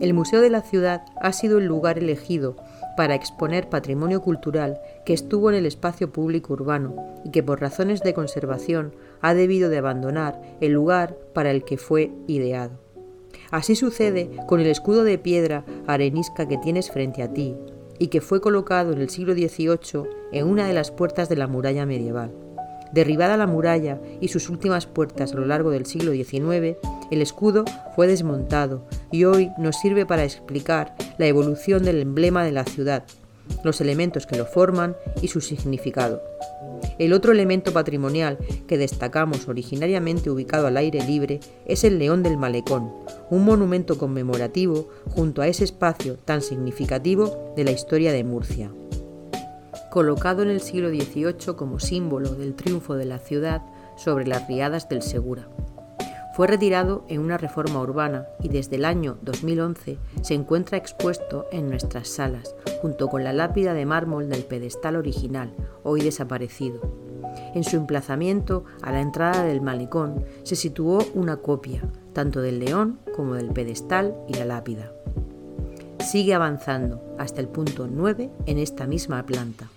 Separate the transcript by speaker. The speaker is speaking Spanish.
Speaker 1: El Museo de la Ciudad ha sido el lugar elegido para exponer patrimonio cultural que estuvo en el espacio público urbano y que por razones de conservación ha debido de abandonar el lugar para el que fue ideado. Así sucede con el escudo de piedra arenisca que tienes frente a ti y que fue colocado en el siglo XVIII en una de las puertas de la muralla medieval. Derribada la muralla y sus últimas puertas a lo largo del siglo XIX, el escudo fue desmontado y hoy nos sirve para explicar la evolución del emblema de la ciudad, los elementos que lo forman y su significado. El otro elemento patrimonial que destacamos originariamente ubicado al aire libre es el León del Malecón, un monumento conmemorativo junto a ese espacio tan significativo de la historia de Murcia colocado en el siglo XVIII como símbolo del triunfo de la ciudad sobre las riadas del Segura. Fue retirado en una reforma urbana y desde el año 2011 se encuentra expuesto en nuestras salas, junto con la lápida de mármol del pedestal original, hoy desaparecido. En su emplazamiento, a la entrada del malecón, se situó una copia, tanto del león como del pedestal y la lápida. Sigue avanzando hasta el punto 9 en esta misma planta.